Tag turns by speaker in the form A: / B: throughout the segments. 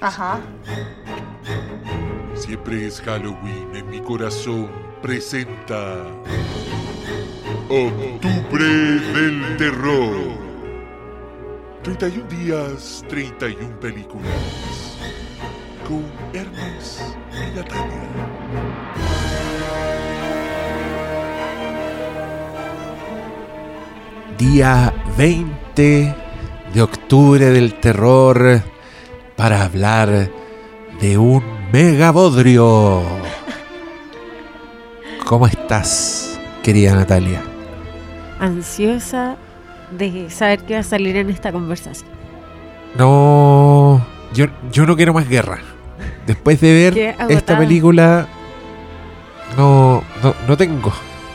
A: Ajá.
B: Siempre es Halloween en mi corazón. Presenta. Octubre del Terror. 31 días, 31 películas. Con Hermes y Natalia.
C: Día 20 de octubre del terror para hablar de un megabodrio. ¿Cómo estás, querida Natalia?
A: Ansiosa de saber qué va a salir en esta conversación.
C: No, yo, yo no quiero más guerra. Después de ver esta película, no, no, no tengo,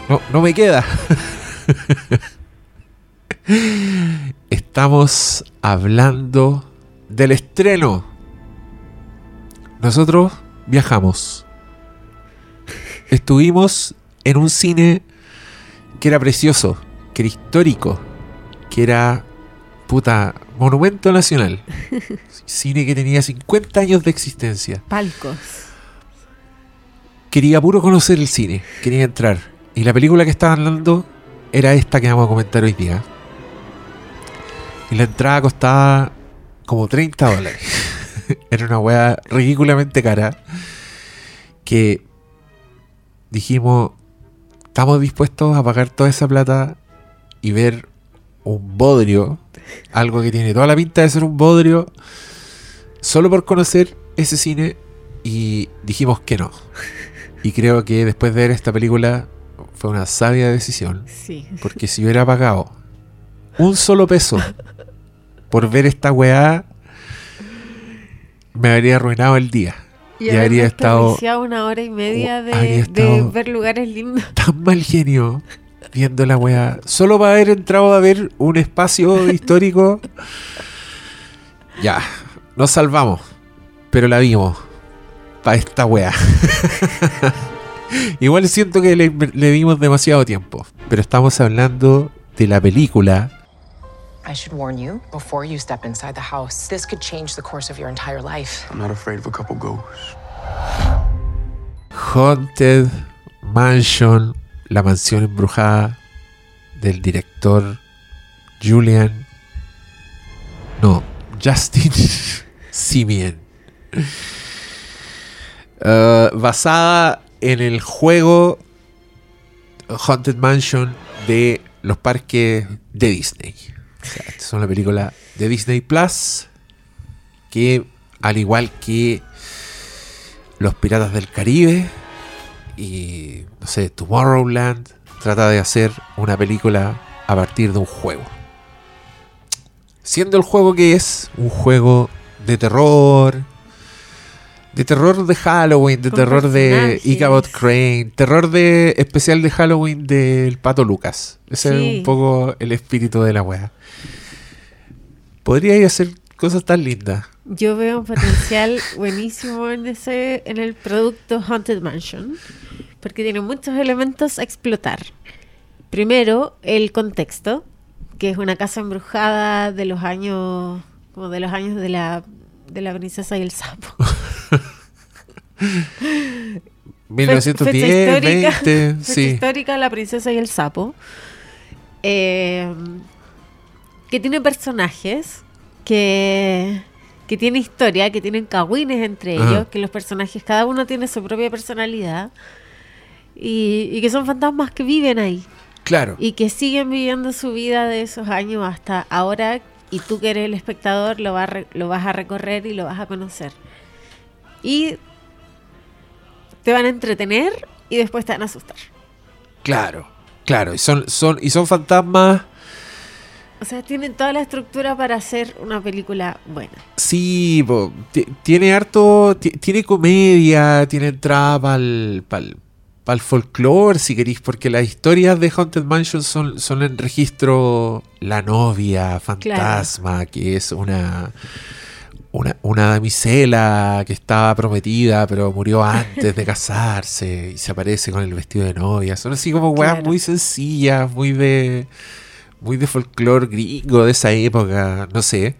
C: no, no me queda. Estamos hablando del estreno. Nosotros viajamos. Estuvimos en un cine que era precioso, que era histórico, que era puta monumento nacional. Cine que tenía 50 años de existencia.
A: Palcos.
C: Quería puro conocer el cine, quería entrar. Y la película que estaban dando era esta que vamos a comentar hoy día. Y la entrada costaba como 30 dólares. era una weá ridículamente cara. Que dijimos, estamos dispuestos a pagar toda esa plata y ver un bodrio. Algo que tiene toda la pinta de ser un bodrio. Solo por conocer ese cine. Y dijimos que no. Y creo que después de ver esta película fue una sabia decisión.
A: Sí.
C: Porque si hubiera pagado un solo peso por ver esta weá, me habría arruinado el día. Y,
A: haber
C: habría estado
A: una hora y media
C: Oh,
A: de, ver lugares lindos.
C: tan mal genio viendo la weá. Solo para haber entrado a ver un espacio histórico. Ya, nos salvamos. Pero la vimos. Para esta weá. Igual siento que le, le dimos demasiado tiempo. Pero estamos hablando de la película
D: I should warn you before you step inside the house. This could change the course of your entire life.
E: I'm not afraid of a couple ghosts.
C: Haunted Mansion, la mansión embrujada del director Julian. No, Justin Simien. Eh, basada en el juego Haunted Mansion de los parques de Disney. Es una película de Disney Plus que, al igual que Los Piratas del Caribe y, no sé, Tomorrowland, trata de hacer una película a partir de un juego. Siendo el juego que es un juego de terror, de terror de Halloween, de terror de. Ichabod Crane, terror de especial de Halloween del Pato Lucas. Ese
A: Sí.
C: es un poco el espíritu de la wea. Podría hacer cosas tan lindas.
A: Yo veo un potencial buenísimo en ese, en el producto Haunted Mansion, porque tiene muchos elementos a explotar. Primero, el contexto, que es una casa embrujada de los años, como de los años de la, de la princesa y el sapo. Fe- fecha
C: 1910,
A: histórica,
C: 20,
A: fecha
C: sí.
A: histórica, La princesa y el sapo. Eh, que tiene personajes, que, que tiene historia, que tienen cagüines entre
C: Ajá.
A: ellos, que los personajes, cada uno tiene su propia personalidad. Y, y que son fantasmas que viven ahí
C: Claro.
A: y que siguen viviendo su vida de esos años hasta ahora y tú que eres el espectador lo, va lo vas a recorrer y lo vas a conocer. Y te van a entretener y después te van a asustar.
C: Claro, claro. Y son, son, y son fantasmas.
A: O sea, tienen toda la estructura para hacer una película buena.
C: Sí, tiene harto. ti- Tiene comedia, tiene entrada para el folclore, si queréis, porque las historias de Haunted Mansion son, son en registro la novia fantasma, que es una. Una, una damisela que estaba prometida, pero murió antes de casarse y se aparece con el vestido de novia. Son así como weas
A: Claro.
C: muy sencillas, muy de. muy de folclore gringo de esa época, no sé.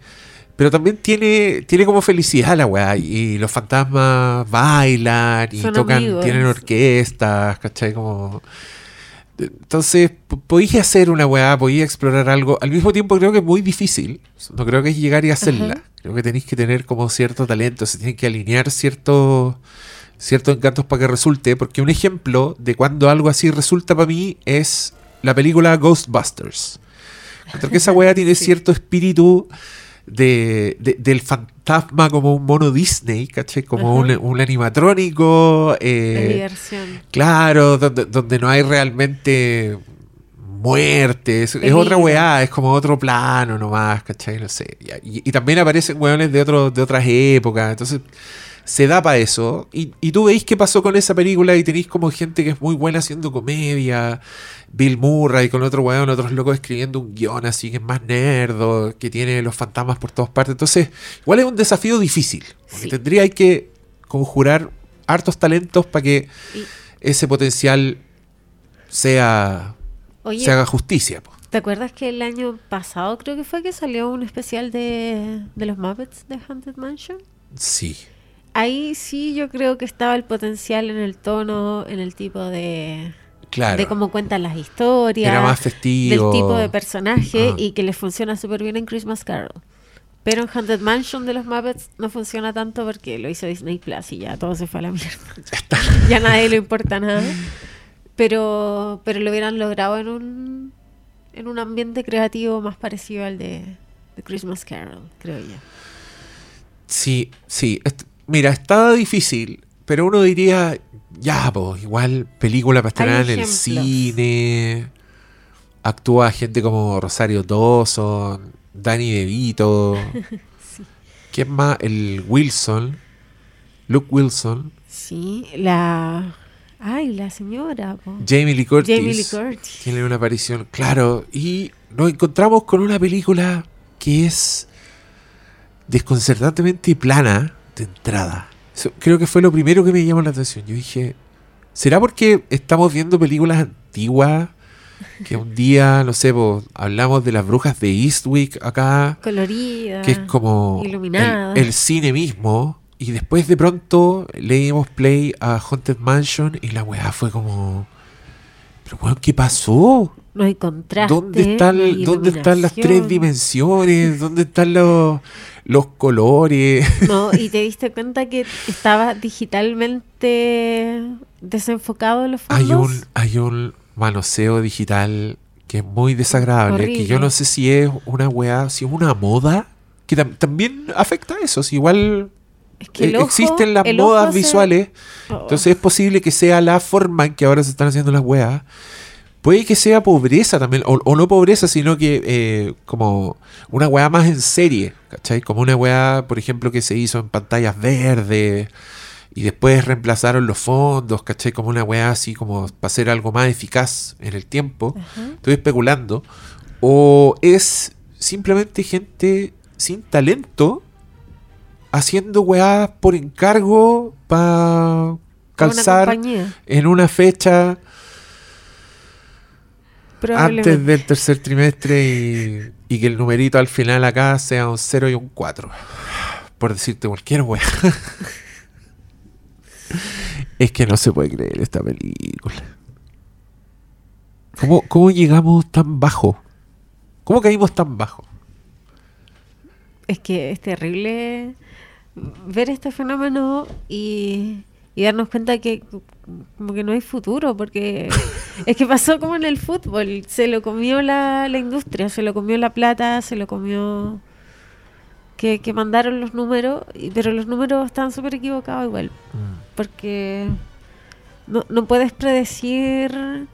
C: Pero también tiene, tiene como felicidad la weá. Y los fantasmas bailan y
A: Son
C: tocan,
A: amigos.
C: tienen orquestas, ¿cachai? Como. Entonces, podéis hacer una weá, podéis explorar algo. Al mismo tiempo, creo que es muy difícil. No creo que es llegar y hacerla.
A: Ajá.
C: Creo que tenéis que tener como cierto talento. Se tienen que alinear ciertos ciertos encantos para que resulte. Porque un ejemplo de cuando algo así resulta para mí es la película Ghostbusters. Encuentro que esa weá tiene cierto espíritu de, de- del fantasma como un mono Disney, ¿cachai? Como un, un animatrónico.
A: de
C: eh,
A: diversión.
C: Claro, donde, donde no hay realmente muerte, es, otra weá, es como otro plano nomás, ¿cachai? No sé. Y, y también aparecen weones de, otro, de otras épocas, entonces se da para eso. Y, y tú veis qué pasó con esa película y tenéis como gente que es muy buena haciendo comedia, Bill Murray con otro weón, otros locos escribiendo un guion así que es más nerdo, que tiene los fantasmas por todas partes. Entonces, igual es un desafío difícil, porque
A: Sí.
C: tendría que conjurar hartos talentos para que
A: Y-
C: ese potencial sea
A: Oye,
C: se haga justicia. po.
A: ¿te acuerdas que el año pasado creo que fue que salió un especial de, de los Muppets de Haunted Mansion?
C: Sí.
A: Ahí sí yo creo que estaba el potencial en el tono, en el tipo de,
C: Claro.
A: de cómo cuentan las historias,
C: Era más festivo.
A: del tipo de personaje y que les funciona súper bien en Christmas Carol. Pero en Haunted Mansion de los Muppets no funciona tanto porque lo hizo Disney Plus y ya todo se fue a la mierda. ya a nadie le importa nada. Pero, pero lo hubieran logrado en un, en un ambiente creativo más parecido al de, de Christmas Carol, creo yo.
C: Sí, sí. Est- mira, estaba difícil, pero uno diría, ya, pues, igual película para estrenar en el cine. Actúa gente como Rosario Dawson, Danny DeVito. ¿Quién más? El Wilson. Luke Wilson.
A: Sí, la... Ay, la señora. po.
C: Jamie Lee Curtis.
A: Jamie Lee Curtis.
C: Tiene una aparición, claro. Y nos encontramos con una película que es desconcertantemente plana de entrada. Eso creo que fue lo primero que me llamó la atención. Yo dije, ¿será porque estamos viendo películas antiguas? Que un día, no sé, pues, hablamos de las brujas de Eastwick acá,
A: Colorida.
C: que es como el,
A: iluminada.
C: el cine mismo. Y después de pronto le dimos play a Haunted Mansion y la weá fue como... Pero weón, ¿qué pasó?
A: No hay contraste.
C: ¿Dónde están, ¿dónde están las tres dimensiones? ¿Dónde están los, los colores?
A: No, y te diste cuenta que estaba digitalmente desenfocado los fondos.
C: hay un hay un manoseo digital que es muy desagradable. Que yo no sé si es una weá, si es una moda. Que tam- también afecta a eso. Si igual
A: Es que el ojo-
C: existen las modas
A: se-
C: visuales.
A: Oh.
C: Entonces es posible que sea la forma en que ahora se están haciendo las weas. Puede que sea pobreza también, o, o no pobreza, sino que eh, como una wea más en serie, ¿cachai? Como una wea, por ejemplo, que se hizo en pantallas verdes y después reemplazaron los fondos, ¿cachai? Como una wea así como para hacer algo más eficaz en el tiempo.
A: Ajá.
C: Estoy especulando. O es simplemente gente sin talento haciendo weas por encargo para
A: una
C: calzar en una fecha. Antes del tercer trimestre y, y que el numerito al final acá sea un 0 y un 4. Por decirte cualquier wea. es que no se puede creer esta película. ¿Cómo, ¿Cómo llegamos tan bajo? ¿Cómo caímos tan bajo?
A: Es que es terrible ver este fenómeno y, y darnos cuenta que como que no hay futuro, porque es que pasó como en el fútbol, se lo comió la, la industria, se lo comió la plata, se lo comió que, que mandaron los números, y- pero los números están súper equivocados igual, porque no, no puedes predecir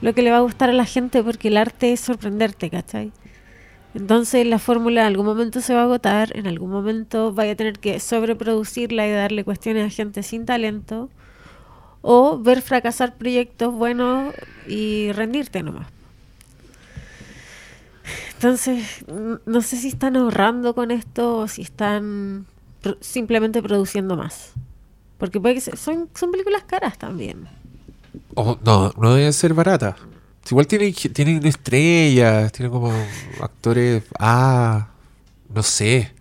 A: lo que le va a gustar a la gente, porque el arte es sorprenderte, ¿cachai? Entonces la fórmula en algún momento se va a agotar, en algún momento vaya a tener que sobreproducirla y darle cuestiones a gente sin talento, o ver fracasar proyectos buenos y rendirte nomás. Entonces, no sé si están ahorrando con esto o si están simplemente produciendo más. Porque puede que se- son, son películas caras también.
C: Oh, no, no deben ser baratas. Igual tienen, tienen estrellas, tienen como actores A, no sé.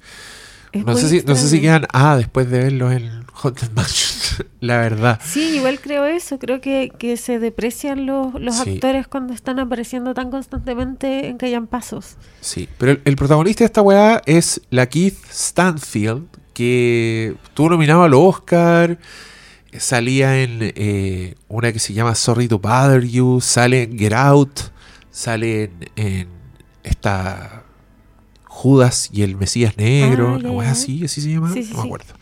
C: No sé, si, no sé si quedan ah después de verlo en Haunted Mansion. la verdad.
A: Sí, igual creo eso. Creo que, que se deprecian los, los
C: Sí.
A: actores cuando están apareciendo tan constantemente en que hayan pasos.
C: Sí, pero el, el protagonista de esta weá es la Keith Stanfield, que estuvo nominado al Oscar, salía en eh, una que se llama Sorry to Bother You, sale en Get Out, sale en, en esta Judas y el Mesías Negro,
A: Ah,
C: así, así se llama,
A: Sí, sí,
C: no me acuerdo.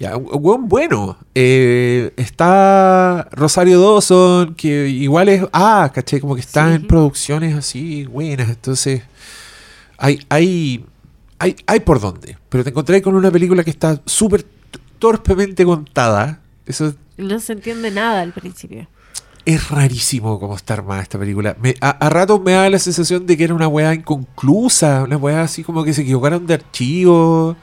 C: Ya, weón bueno. Eh, está Rosario Dawson, que igual es. Ah, caché, como que está
A: Sí.
C: en producciones así buenas. Entonces, hay, hay, hay, hay por dónde. Pero te encontré con una película que está súper torpemente contada. Eso
A: No se entiende nada al principio.
C: es rarísimo cómo está armada esta película. Me- a, a ratos me da la sensación de que era una weá inconclusa, una weá así como que se equivocaron de archivo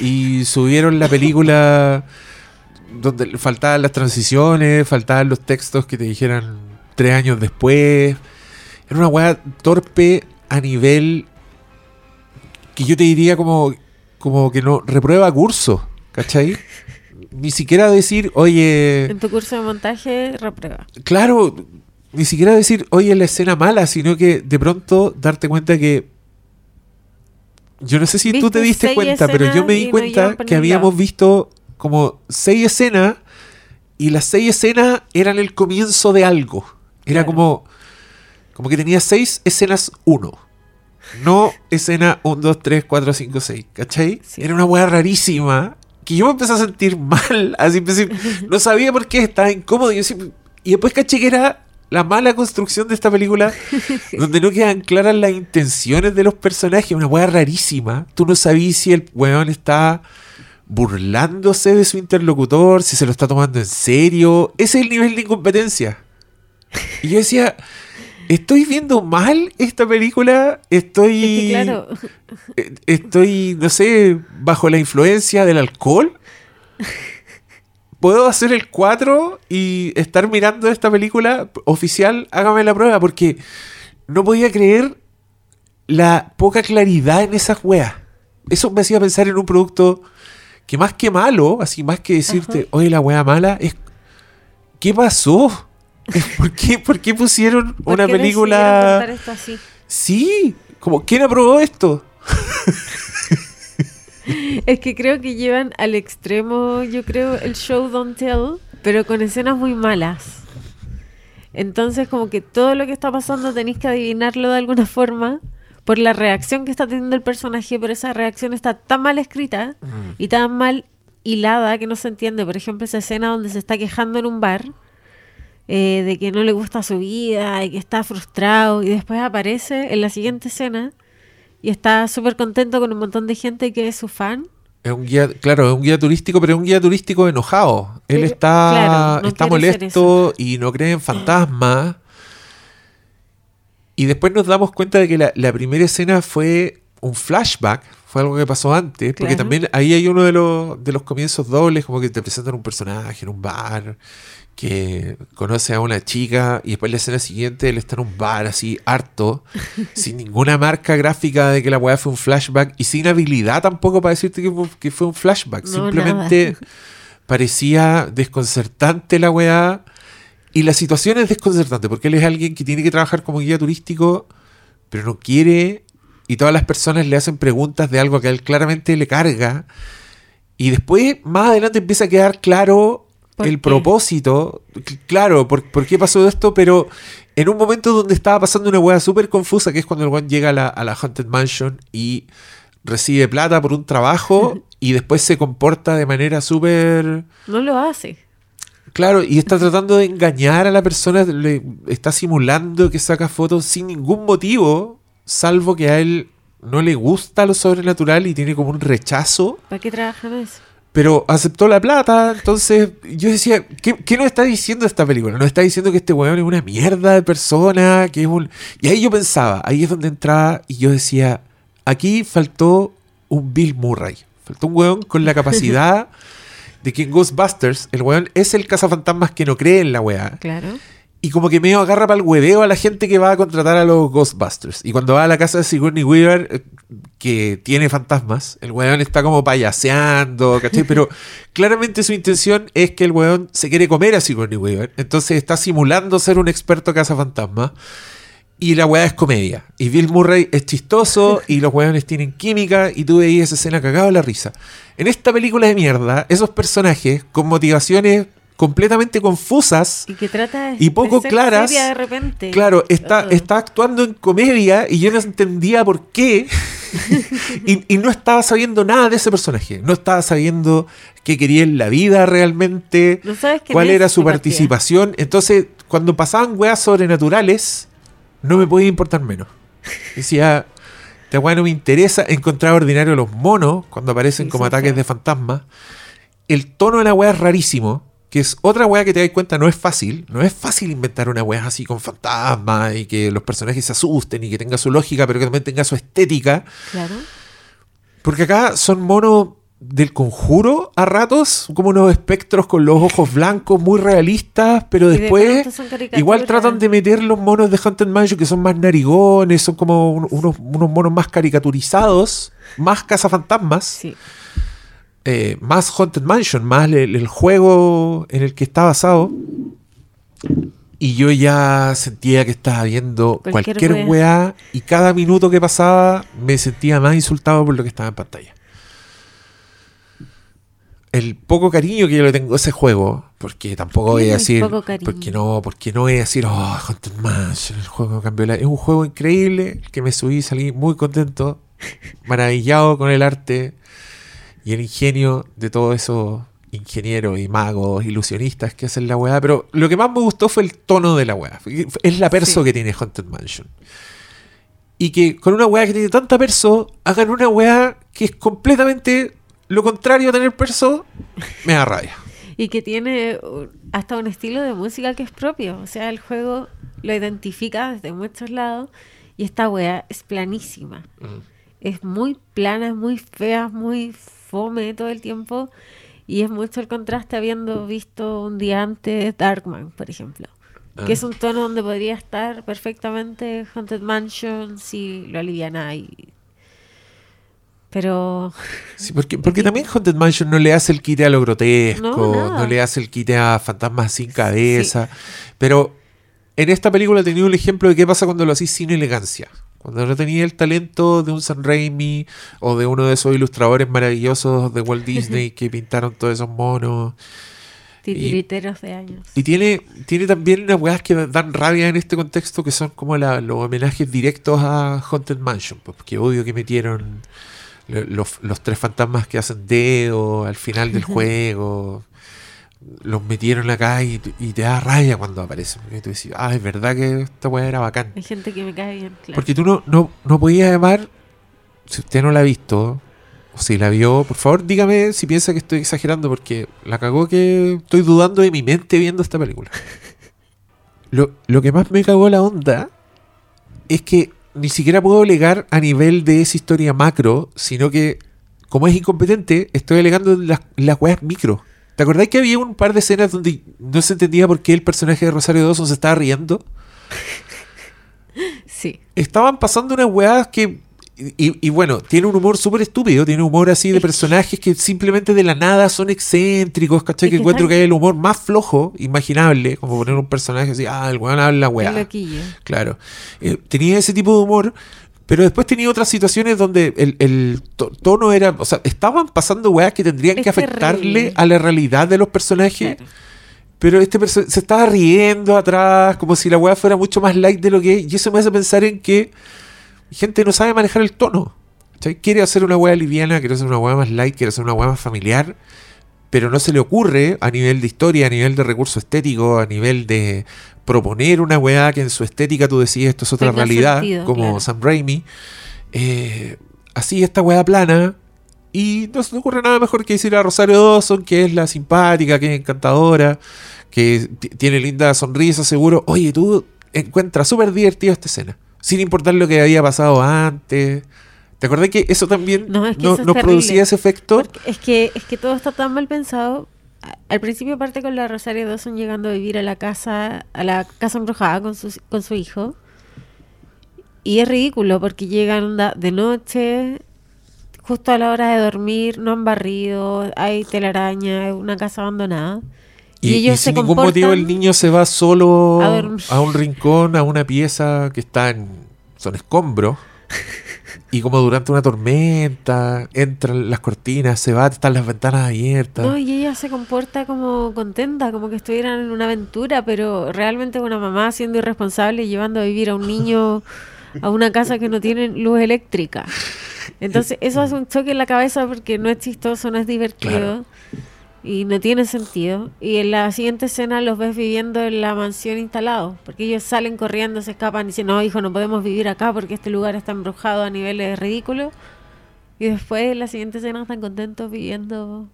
C: y subieron la película donde faltaban las transiciones, faltaban los textos que te dijeran tres años después. Era una weá torpe a nivel que yo te diría como, como que no reprueba curso, ¿cachai? Ni siquiera decir, oye...
A: En tu curso de montaje, reprueba.
C: Claro, ni siquiera decir, oye, la escena mala, sino que de pronto darte cuenta que. Yo no sé si tú te diste cuenta, pero yo me di cuenta que habíamos visto como seis escenas y las seis escenas eran el comienzo de algo. Era
A: Claro.
C: como. Como que tenía seis escenas uno. No escena 1, 2, 3, 4, 5, 6. ¿Cachai?
A: Sí.
C: Era una weá rarísima. Que yo me empecé a sentir mal. Así empecé. No sabía por qué estaba incómodo. Y, yo siempre- y después caché que era la mala construcción de esta película. donde no quedan claras las intenciones de los personajes. Una weá rarísima. Tú no sabías si el weón está burlándose de su interlocutor, si se lo está tomando en serio. Ese es el nivel de incompetencia. Y yo decía, ¿estoy viendo mal esta película? Estoy...
A: Es que claro,
C: eh, Estoy, no sé, bajo la influencia del alcohol. ¿Puedo hacer el 4 y estar mirando esta película oficial? Hágame la prueba, porque no podía creer la poca claridad en esas weas. Eso me hacía pensar en un producto que más que malo, así más que decirte,
A: Ajá.
C: oye, la wea mala, es. ¿Qué pasó? ¿Por qué, por qué pusieron
A: ¿por
C: una
A: qué
C: película.?
A: esto así?
C: Sí, como, ¿quién aprobó esto?
A: Es que creo que llevan al extremo, yo creo, el show Don't Tell, pero con escenas muy malas. Entonces, como que todo lo que está pasando tenéis que adivinarlo de alguna forma por la reacción que está teniendo el personaje, pero esa reacción está tan mal escrita y tan mal hilada que no se entiende. Por ejemplo, esa escena donde se está quejando en un bar eh, de que no le gusta su vida y que está frustrado y después aparece en la siguiente escena y está súper contento con un montón de gente que es su fan.
C: Es un guía, claro, es un guía turístico, pero es un guía turístico enojado. Él está,
A: claro, no
C: está molesto y no cree en fantasmas. Y después nos damos cuenta de que la, la primera escena fue un flashback, fue algo que pasó antes, porque
A: Claro.
C: también ahí hay uno de los, de los comienzos dobles, como que te presentan un personaje en un bar que conoce a una chica y después la escena siguiente él está en un bar así harto, sin ninguna marca gráfica de que la weá fue un flashback y sin habilidad tampoco para decirte que, fue- que fue un flashback.
A: No,
C: Simplemente parecía desconcertante la weá. Y la situación es desconcertante porque él es alguien que tiene que trabajar como guía turístico, pero no quiere. Y todas las personas le hacen preguntas de algo que a él claramente le carga. Y después, más adelante, empieza a quedar claro
A: ¿Por
C: el
A: qué?
C: propósito. Claro, por, por qué pasó esto, pero en un momento donde estaba pasando una hueá súper confusa, que es cuando el weón llega a la, a la Haunted Mansion y recibe plata por un trabajo y después se comporta de manera súper...
A: No lo hace.
C: Claro, y está tratando de engañar a la persona, le está simulando que saca fotos sin ningún motivo, salvo que a él no le gusta lo sobrenatural y tiene como un rechazo,
A: ¿Para qué trabajan eso?
C: Pero aceptó la plata, entonces yo decía, ¿qué, qué nos está diciendo esta película? Nos está diciendo que este weón es una mierda de persona, que es un... Y ahí yo pensaba, ahí es donde entraba y yo decía, aquí faltó un Bill Murray, faltó un weón con la capacidad de que en Ghostbusters el weón es el cazafantasmas que no cree en la weá.
A: Claro.
C: Y como que medio agarra para el hueveo a la gente que va a contratar a los Ghostbusters. Y cuando va a la casa de Sigourney Weaver, eh, que tiene fantasmas, el weón está como payaseando, ¿cachai? Pero claramente su intención es que el weón se quiere comer a Sigourney Weaver. Entonces está simulando ser un experto fantasmas Y la weá es comedia. Y Bill Murray es chistoso y los weones tienen química y tú veías esa escena cagado la risa. En esta película de mierda, esos personajes con motivaciones completamente confusas
A: Y que trata de,
C: y poco claras.
A: de repente.
C: Claro, está, está actuando en comedia y yo no entendía por qué. y, y no estaba sabiendo nada de ese personaje. No estaba sabiendo qué quería en la vida realmente.
A: No sabes quién
C: cuál era su participación. Entonces, cuando pasaban weas sobrenaturales, no me podía importar menos. Decía, esta wea no me interesa. Encontrar ordinario los monos cuando aparecen
A: Sí,
C: como ataques de fantasmas. El tono de la wea es rarísimo. Que es otra wea que te das cuenta, no es fácil. No es fácil inventar una wea así con fantasmas y que los personajes se asusten y que tenga su lógica, pero que también tenga su estética.
A: Claro.
C: Porque acá son monos del conjuro a ratos, como unos espectros con los ojos blancos, muy realistas, pero
A: de
C: después igual tratan de meter los monos de Haunted Mansion que son más narigones, son como un- unos, unos monos más caricaturizados, más cazafantasmas,
A: Sí.
C: Eh, más Haunted Mansion, más el, el juego en el que está basado. Y yo ya sentía que estaba viendo
A: Cualquier
C: weá y cada minuto que pasaba me sentía más insultado por lo que estaba en pantalla. El poco cariño que yo le tengo a ese juego, porque tampoco voy a decir, porque no, porque no voy a decir, oh, Haunted Mansion, el juego cambió la... Es un juego increíble, que me subí, salí muy contento, maravillado con el arte y el ingenio de todos esos ingenieros y magos, ilusionistas que hacen la weá. Pero lo que más me gustó fue el tono de la weá. Es la perso
A: Sí.
C: que tiene Haunted Mansion. Y que con una weá que tiene tanta perso, hagan una weá que es completamente lo contrario a tener perso, me da rabia.
A: Y que tiene uh, hasta un estilo de música que es propio. O sea, el juego lo identifica desde muchos lados. Y esta wea es planísima.
C: Mm.
A: Es muy plana, es muy fea, muy fome todo el tiempo. Y es mucho el contraste habiendo visto un día antes Darkman, por ejemplo. Que
C: Ah.
A: es un tono donde podría estar perfectamente Haunted Mansion si lo aliviana y Pero
C: Sí, porque, porque también Haunted Mansion no le hace el quite a lo grotesco,
A: No,
C: no, le hace el quite a fantasmas sin cabeza. Pero en esta película tenía un ejemplo de qué pasa cuando lo hacís sin elegancia. Cuando no tenía el talento de un Sam Raimi o de uno de esos ilustradores maravillosos de Walt Disney que pintaron todos esos monos.
A: titiriteros de años.
C: Y tiene, tiene también unas weas que dan rabia en este contexto que son como la- los homenajes directos a Haunted Mansion. pues, Porque obvio que metieron lo- los, los tres fantasmas que hacen dedo al final del juego. Los metieron acá y, y te da rabia cuando aparecen. Porque tú decís, ah, es verdad que esta wea era bacán.
A: Hay gente que me cae bien, claro.
C: Porque tú no, no, no podías llamar, si usted no la ha visto, o si la vio, por favor dígame si piensa que estoy exagerando, porque la cagó que estoy dudando de mi mente viendo esta película. Lo, lo que más me cagó la onda es que ni siquiera puedo alegar a nivel de esa historia macro, sino que, como es incompetente, estoy alegando las, las weas micro. ¿Te acordás que había un par de escenas donde no se entendía por qué el personaje de Rosario Dawson se estaba riendo?
A: Sí.
C: estaban pasando unas weas que. Y, y bueno, tiene un humor súper estúpido, tiene un humor así de personajes que simplemente de la nada son excéntricos, ¿cachai?
A: Es
C: Que
A: que
C: encuentro que hay el humor más flojo, imaginable, como poner un personaje así, ah, el weón habla weá. Claro. Eh, tenía ese tipo de humor, pero después tenía otras situaciones donde el, el to- tono era. O sea, estaban pasando weas que tendrían
A: Es
C: que afectarle
A: terrible.
C: a la realidad de los personajes.
A: Claro.
C: Pero este perso- se estaba riendo atrás, como si la weá fuera mucho más light de lo que es. Y eso me hace pensar en que gente no sabe manejar el tono. ¿cachai? Quiere hacer una weá liviana, quiere hacer una weá más light, quiere hacer una weá más familiar. Pero no se le ocurre a nivel de historia, a nivel de recurso estético, a nivel de proponer una weá que en su estética tú decís esto es otra
A: Tenga
C: realidad,
A: sentido,
C: como
A: claro.
C: Sam Raimi. Eh, así esta weá plana. Y no se le ocurre nada mejor que decir a Rosario Dawson, que es la simpática, que es encantadora, que tiene linda sonrisa, seguro. Oye, tú encuentras súper divertida esta escena, sin importar lo que había pasado antes. ¿Te acordás que eso también
A: No,
C: no,
A: es que eso es
C: no
A: terrible.
C: producía ese efecto?
A: Porque es que, es que todo está tan mal pensado al principio parte con la Rosario Dawson llegando a vivir a la casa, a la casa embrujada con su, con su hijo. Y es ridículo porque llegan de noche, justo a la hora de dormir, no han barrido, hay telaraña, es una casa abandonada.
C: Y, y sin ningún motivo el niño se va solo
A: a
C: a, un rincón, a una pieza que está en. son escombros. Y como durante una tormenta, entran las cortinas, se va, están las ventanas abiertas.
A: No, y ella se comporta como contenta, como que estuvieran en una aventura, pero realmente una mamá siendo irresponsable y llevando a vivir a un niño a una casa que no tiene luz eléctrica. Entonces, eso hace un choque en la cabeza porque no es chistoso, no es divertido
C: Claro.
A: Y no tiene sentido. Y en la siguiente escena los ves viviendo en la mansión instalado, porque ellos salen corriendo, se escapan y dicen, no, hijo, no podemos vivir acá porque este lugar está embrujado a niveles ridículos. Y después en la siguiente escena están contentos viviendo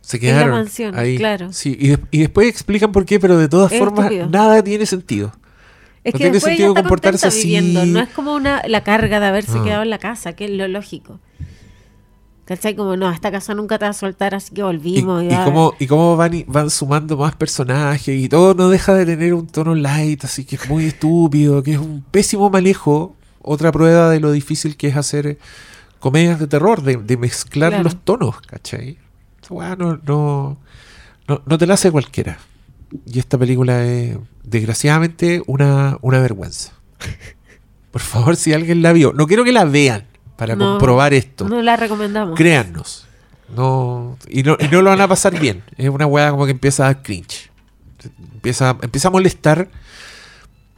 C: se
A: la
C: quedaron
A: mansión,
C: ahí.
A: claro.
C: Sí, y, de- y después explican por qué, pero de todas
A: Es
C: formas
A: estúpido.
C: nada tiene sentido.
A: Es
C: No
A: que
C: tiene sentido comportarse
A: viviendo,
C: así.
A: no es como una la carga de haberse
C: Ah.
A: quedado en la casa, que es lo lógico. ¿Cachai? Como no, esta casa nunca te va a soltar, así que
C: Y,
A: volvimos. Y,
C: y
A: va-
C: cómo, y cómo van, y- van sumando más personajes y todo no deja de tener un tono light, así que es muy estúpido, que es un pésimo manejo. Otra prueba de lo difícil que es hacer comedias de terror, de, de mezclar
A: Claro.
C: los tonos, ¿cachai? Esa weá no, no, no, no te la hace cualquiera. Y esta película es, desgraciadamente, una, una vergüenza. Por favor, si alguien la vio, no quiero que la vean para
A: No,
C: comprobar esto.
A: No la recomendamos.
C: Créannos. No, y, no, y no lo van a pasar bien. Es una weá como que empieza a dar cringe. Empieza, empieza a molestar.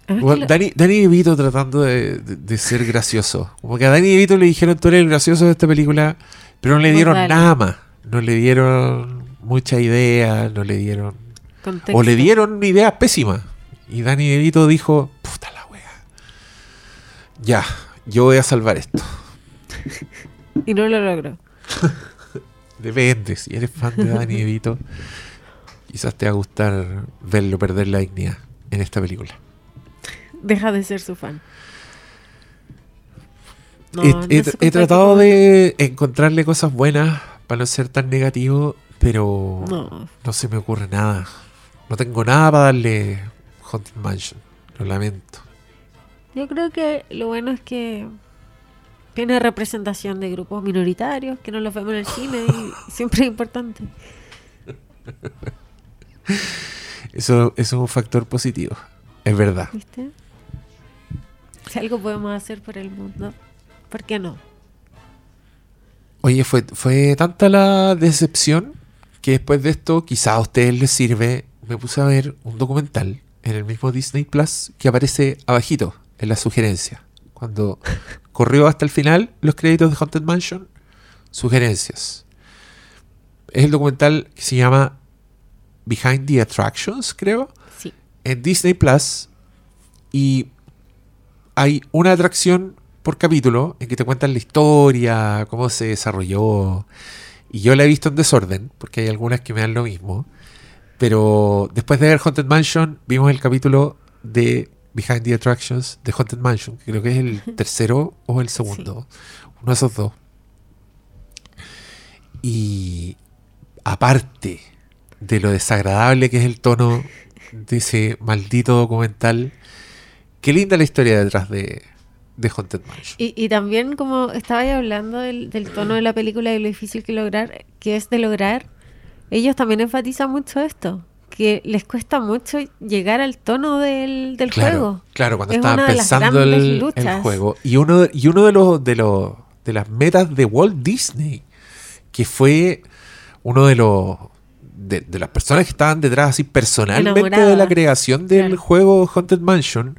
A: Ah,
C: Bueno, Dani, Dani DeVito tratando de, de- de ser gracioso. Como que a Dani DeVito le dijeron tú eres el gracioso de esta película, pero no le dieron nada más. No le dieron mucha idea, no le dieron...
A: contexto.
C: O le dieron ideas pésimas. Y Dani DeVito dijo, puta la wea. Ya, yo voy a salvar esto.
A: Y no lo logró.
C: Depende, si eres fan de Danny DeVito, quizás te va a gustar verlo perder la dignidad en esta película.
A: Deja de ser su fan. No,
C: he
A: no
C: he- tratado de encontrarle cosas buenas para no ser tan negativo, pero
A: No,
C: no se me ocurre nada. No tengo nada para darle Haunted Mansion. Lo lamento.
A: yo creo que lo bueno es que tiene representación de grupos minoritarios que no los vemos en el cine y siempre es importante.
C: Eso, eso es un factor positivo. Es verdad.
A: ¿Viste? Si algo podemos hacer por el mundo, ¿por qué no?
C: Oye, fue, fue tanta la decepción que después de esto, quizá a ustedes les sirve. Me puse a ver un documental en el mismo Disney Plus que aparece abajito en la sugerencia. Cuando corrió hasta el final los créditos de Haunted Mansion, sugerencias. Es el documental que se llama Behind the Attractions, creo
A: Sí.
C: en Disney Plus y hay una atracción por capítulo en que te cuentan la historia, cómo se desarrolló. Y yo la he visto en desorden, porque hay algunas que me dan lo mismo. Pero después de ver Haunted Mansion, vimos el capítulo de Behind the Attractions de Haunted Mansion, que creo que es el tercero o el segundo. Uno de esos dos. Y aparte de lo desagradable que es el tono de ese maldito documental, qué linda la historia detrás de, de Haunted Mansion.
A: Y, y también como estaba hablando del, del tono de la película y lo difícil que lograr, que es de lograr, ellos también enfatizan mucho esto, que les cuesta mucho llegar al tono del, del
C: Claro,
A: juego.
C: claro, cuando
A: Es
C: estaban pensando el, el juego. Y uno, de- y uno de los de los de las metas de Walt Disney, que fue uno de los de, de las personas que estaban detrás así personalmente de la creación del
A: Claro.
C: juego Haunted Mansion,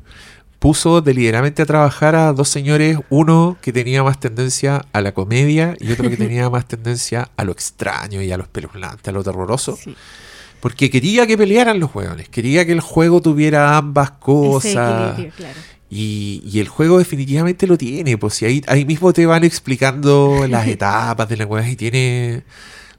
C: puso deliberadamente a trabajar a dos señores, uno que tenía más tendencia a la comedia y otro que tenía más tendencia a lo extraño y a lo espeluznante, a lo terroroso.
A: Sí.
C: Porque quería que pelearan los hueones, quería que el juego tuviera ambas cosas.
A: claro.
C: Y, y el juego definitivamente lo tiene, pues si ahí, ahí mismo te van explicando las etapas de la hueá y tiene,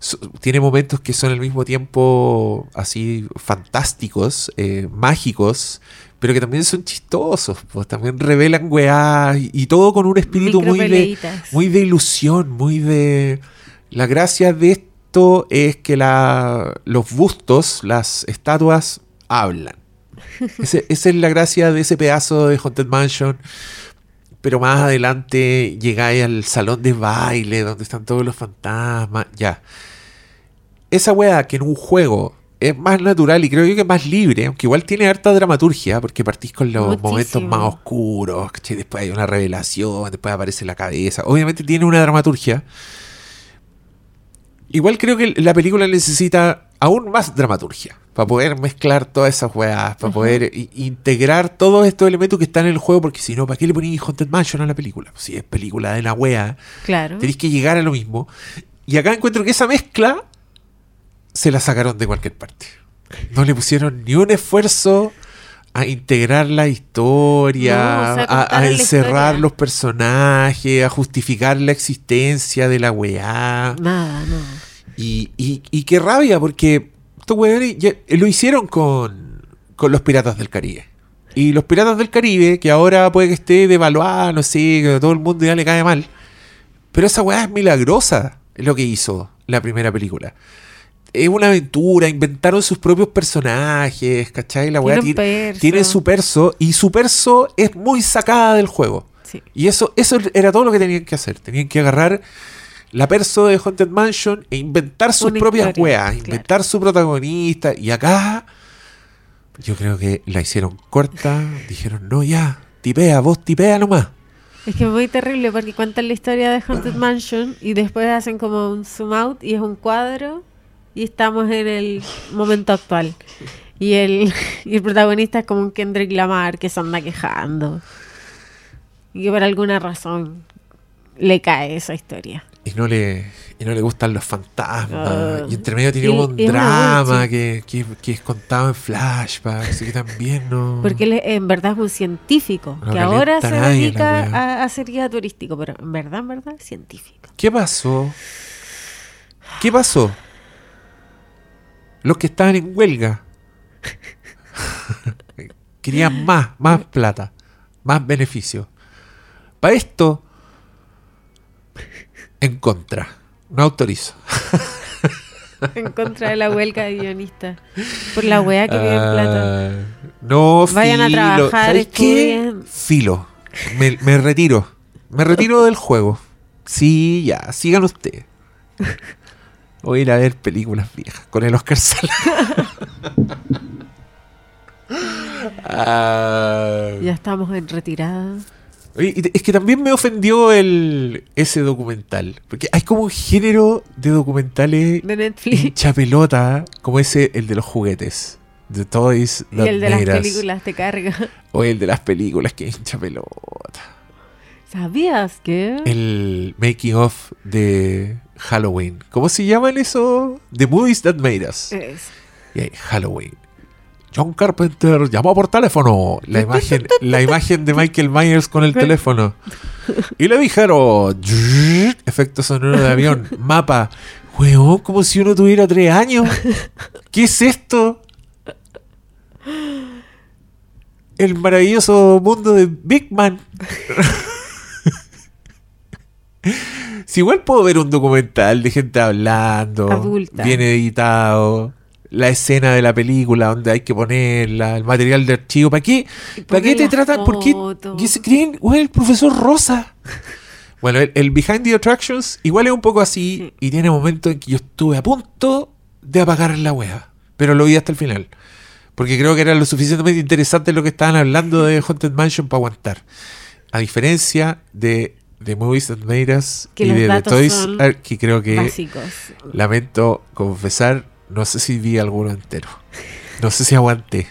C: so- tiene momentos que son al mismo tiempo así fantásticos, eh, mágicos, pero que también son chistosos, pues también revelan weá y, y todo con un espíritu muy de, muy de ilusión, muy de... La gracia de, elemento es que la, los bustos, las estatuas, hablan. Ese- esa es la gracia de ese pedazo de Haunted Mansion. Pero más adelante llegáis al salón de baile donde están todos los fantasmas. Ya. Esa weá que en un juego es más natural y creo yo que más libre, aunque igual tiene harta dramaturgia, porque partís con los
A: Muchísimo.
C: momentos más oscuros, después hay una revelación, después aparece la cabeza. Obviamente tiene una dramaturgia. Igual creo que la película necesita aún más dramaturgia para poder mezclar todas esas weas, para poder integrar todos estos elementos que están en el juego, porque si no, ¿para qué le ponéis Haunted Mansion a la película? Si es película de la wea,
A: Claro.
C: tenéis que llegar a lo mismo. Y acá encuentro que esa mezcla se la sacaron de cualquier parte. No le pusieron ni un esfuerzo a integrar la historia,
A: No, o sea,
C: a, encerrar
A: historia.
C: los personajes, a justificar la existencia de la weá.
A: Nada, no.
C: Y, y, y qué rabia, porque estos weones lo hicieron con, con los Piratas del Caribe. Y los Piratas del Caribe, que ahora puede que esté devaluada, no sé, que a todo el mundo ya le cae mal. Pero esa weá es milagrosa, es lo que hizo la primera película. Es una aventura, inventaron sus propios personajes, ¿cachai? La weá
A: Tiene
C: tiene, su perso, y su perso es muy sacada del juego.
A: Sí.
C: Y eso, eso era todo lo que tenían que hacer. Tenían que agarrar la perso de Haunted Mansion e inventar sus
A: Una
C: propias
A: historia,
C: weas,
A: claro.
C: inventar su protagonista. Y acá, yo creo que la hicieron corta. Dijeron, no, ya, tipea, vos tipea nomás.
A: Es que es muy terrible porque cuentan la historia de Haunted Mansion y después hacen como un zoom out y es un cuadro y estamos en el momento actual. Y el, y el protagonista es como un Kendrick Lamar que se anda quejando. Y que por alguna razón le cae esa historia.
C: Y no le, y no le gustan los fantasmas.
A: Ah.
C: y entre medio tiene
A: Y-
C: un
A: y
C: drama que, que, que es contado en flashback. Así que también no.
A: Porque él en verdad es un científico
C: No
A: que ahora se dedica a, a ser guía turístico, pero en verdad, en verdad, científico.
C: ¿Qué pasó? ¿Qué pasó? Los que estaban en huelga querían más, más plata, más beneficio. Para esto, en contra. No autorizo.
A: En contra de la huelga de guionistas. Por la wea que piden plata.
C: Ah, no,
A: Vayan a
C: filo.
A: trabajar,
C: ¿Sabes qué? Filo. Me, me retiro. Me retiro del juego. Sí, ya, sigan ustedes. A ir a ver películas viejas con el Oscar Sala. Ah.
A: Ya estamos en retirada.
C: Y es que también me ofendió el ese documental. Porque hay como un género de documentales
A: De Netflix.
C: como ese, el de los juguetes. The Toys
A: Y el de las películas te carga.
C: O el de las películas que hincha pelota.
A: ¿Sabías que?
C: El making of de Halloween. ¿Cómo se llaman eso? The Movies That Made Us.
A: Es-
C: Y ahí, Halloween. John Carpenter llamó por teléfono. La imagen, la imagen de Michael Myers con el teléfono. Y le dijeron, efecto sonoro de avión, mapa. Weón, como si uno tuviera tres años. ¿Qué es esto? El maravilloso mundo de Big Man. Si igual puedo ver un documental de gente hablando,
A: Adulta.
C: bien editado, la escena de la película donde hay que ponerla, el material de archivo. ¿Para qué? ¿Para qué te tratan? ¿Por qué? ¿Qué se creen? Güey, el profesor Rosa. Bueno, el, el Behind the Attractions igual es un poco así y tiene momentos en que yo estuve a punto de apagar la wea, pero lo vi hasta el final. Porque creo que era lo suficientemente interesante lo que estaban hablando de Haunted Mansion para aguantar. A diferencia de The Movies That Made Us
A: Que
C: y de The Toys, que creo que
A: Básicos.
C: lamento confesar, no sé si vi alguno entero. No sé si aguanté.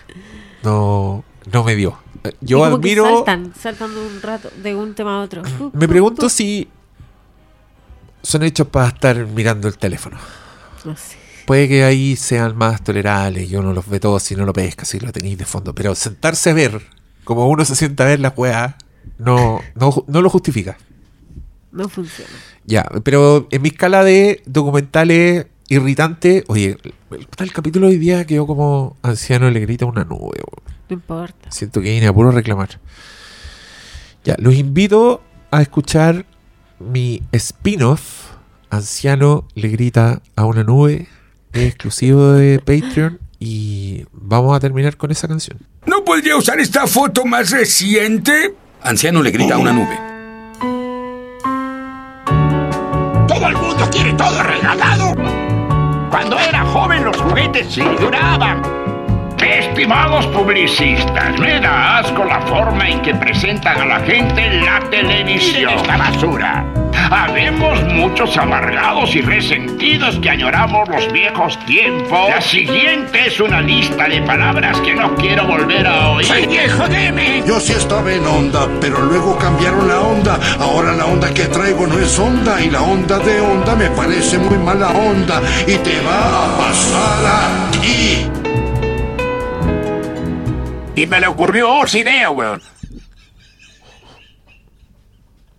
C: No, no me dio. Yo admiro.
A: Saltan, saltan de un rato, de un tema a otro.
C: Me pregunto si son hechos para estar mirando el teléfono.
A: No sé.
C: Puede que ahí sean más tolerables y uno los ve todos si no lo pesca, si lo tenéis de fondo. Pero sentarse a ver, como uno se sienta a ver la weá, no, no, no lo justifica.
A: No funciona.
C: Ya, pero en mi escala de documentales irritantes, oye, el, el capítulo de hoy día quedó como anciano le grita a una nube.
A: No importa.
C: Siento que vine a puro reclamar. Ya, los invito a escuchar mi spin-off Anciano le grita a una nube, es exclusivo de Patreon y vamos a terminar con esa canción.
F: ¿No podría usar esta foto más reciente?
G: Anciano le grita a una nube.
H: Todo regalado. Cuando era joven los juguetes sí duraban. Estimados publicistas, me da asco la forma en que presentan a la gente en la televisión. esta basura. Habemos muchos amargados y resentidos que añoramos los viejos tiempos. La siguiente es una lista de palabras que no quiero volver a oír. ¡Soy viejo, deme!
I: Yo sí estaba en onda, pero luego cambiaron la onda. Ahora la onda que traigo no es onda y la onda de onda me parece muy mala onda y te va a pasar a ti.
H: Y me le ocurrió otra idea, weón.